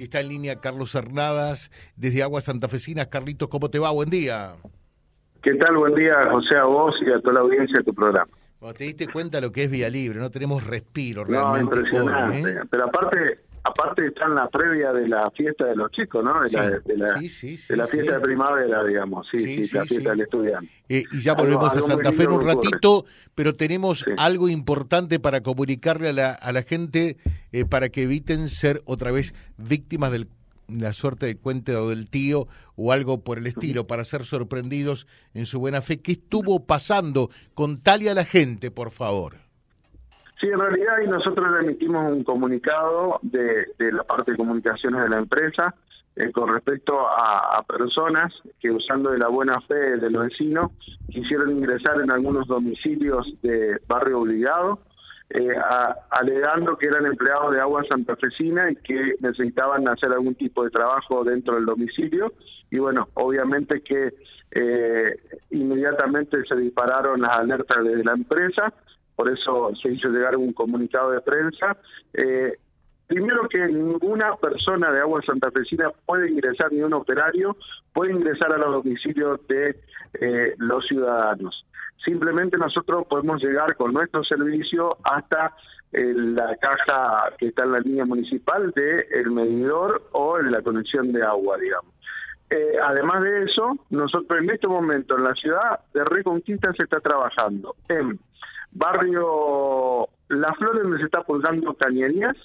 Está en línea Carlos Hernadas desde Aguas Santafesinas. Carlitos, ¿cómo te va? Buen día. ¿Qué tal? Buen día, José, a vos y a toda la audiencia de tu programa. Bueno, te diste cuenta lo que es Vía Libre, no tenemos respiro No, realmente. impresionante. hoy, ¿eh? Pero aparte, aparte está en la previa de la fiesta de los chicos, ¿no? De la, de la, sí, sí, sí, de la fiesta de primavera, digamos. Sí, la fiesta del estudiante. Eh, y ya volvemos a algo Santa Fe en un ocurre. ratito, pero tenemos algo importante para comunicarle a la, a la gente eh, para que eviten ser otra vez víctimas de la suerte del cuente o del tío o algo por el estilo, para ser sorprendidos en su buena fe. ¿Qué estuvo pasando? Contale a la gente, por favor. Sí, en realidad y nosotros le emitimos un comunicado de, de la parte de comunicaciones de la empresa eh, con respecto a, personas que usando de la buena fe de los vecinos quisieron ingresar en algunos domicilios de barrio obligado, eh, alegando que eran empleados de agua santafesina y que necesitaban hacer algún tipo de trabajo dentro del domicilio. Y bueno, obviamente que eh, inmediatamente se dispararon las alertas desde la empresa por eso se hizo llegar un comunicado de prensa. Eh, primero que ninguna persona de Agua Santafesina puede ingresar, ni un operario puede ingresar a los domicilios de eh, los ciudadanos. Simplemente nosotros podemos llegar con nuestro servicio hasta eh, la caja que está en la línea municipal de el medidor o en la conexión de agua, digamos. Eh, además de eso, nosotros en este momento en la ciudad de Reconquista se está trabajando en barrio La Flor, donde se está pulsando cañerías,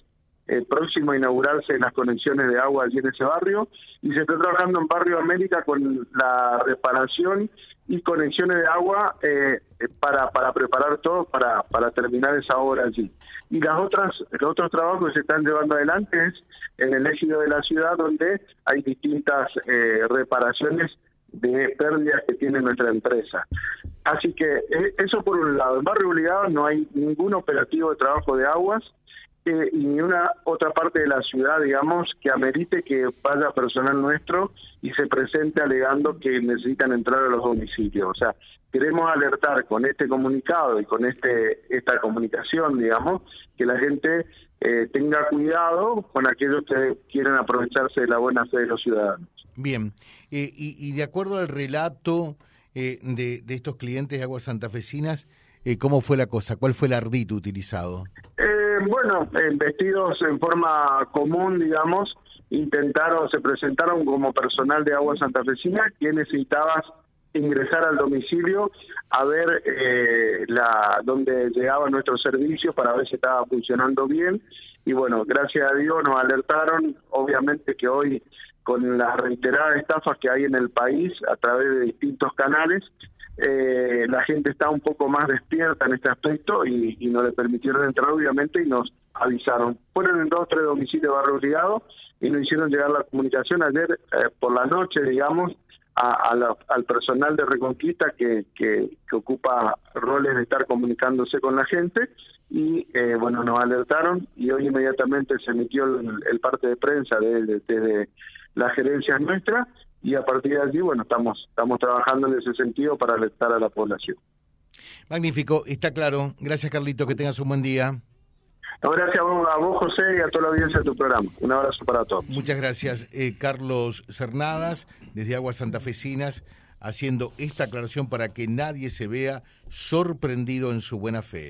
eh, próximo a inaugurarse las conexiones de agua allí en ese barrio, y se está trabajando en Barrio América con la reparación y conexiones de agua eh, eh, para, para preparar todo para, para terminar esa obra allí. Y las otras, los otros trabajos que se están llevando adelante es en el ejido de la ciudad, donde hay distintas eh, reparaciones de pérdidas que tiene nuestra empresa. Así que eh, eso por un lado. En Barrio Obligado no hay ningún operativo de trabajo de aguas eh, y ni una otra parte de la ciudad, digamos, que amerite que vaya personal nuestro y se presente alegando que necesitan entrar a los domicilios. O sea, queremos alertar con este comunicado y con este esta comunicación, digamos, que la gente eh, tenga cuidado con aquellos que quieren aprovecharse de la buena fe de los ciudadanos. Bien, eh, y, y de acuerdo al relato eh, de, de estos clientes de Aguas Santafesinas, eh, ¿cómo fue la cosa? ¿Cuál fue el ardito utilizado? Eh, bueno, eh, vestidos en forma común, digamos, intentaron, se presentaron como personal de Agua Santafesina que necesitabas ingresar al domicilio a ver eh, la dónde llegaba nuestro servicio para ver si estaba funcionando bien y bueno, gracias a Dios nos alertaron, obviamente que hoy con las reiteradas estafas que hay en el país a través de distintos canales, eh, la gente está un poco más despierta en este aspecto y, y no le permitieron entrar obviamente y nos avisaron. Fueron en dos o tres domicilios barrio obligado y nos hicieron llegar la comunicación ayer eh, por la noche, digamos, a, la- al personal de Reconquista que, que, que ocupa roles de estar comunicándose con la gente y eh, bueno, nos alertaron y hoy inmediatamente se emitió el, parte de prensa desde de, de las gerencias nuestras y a partir de allí, bueno, estamos, estamos trabajando en ese sentido para alertar a la población. Magnífico, está claro. Gracias, Carlito, que tengas un buen día. No, gracias a vos, a vos, José, y a toda la audiencia de tu programa. Un abrazo para todos. Muchas gracias, eh, Carlos Cernadas, desde Aguas Santafesinas, haciendo esta aclaración para que nadie se vea sorprendido en su buena fe.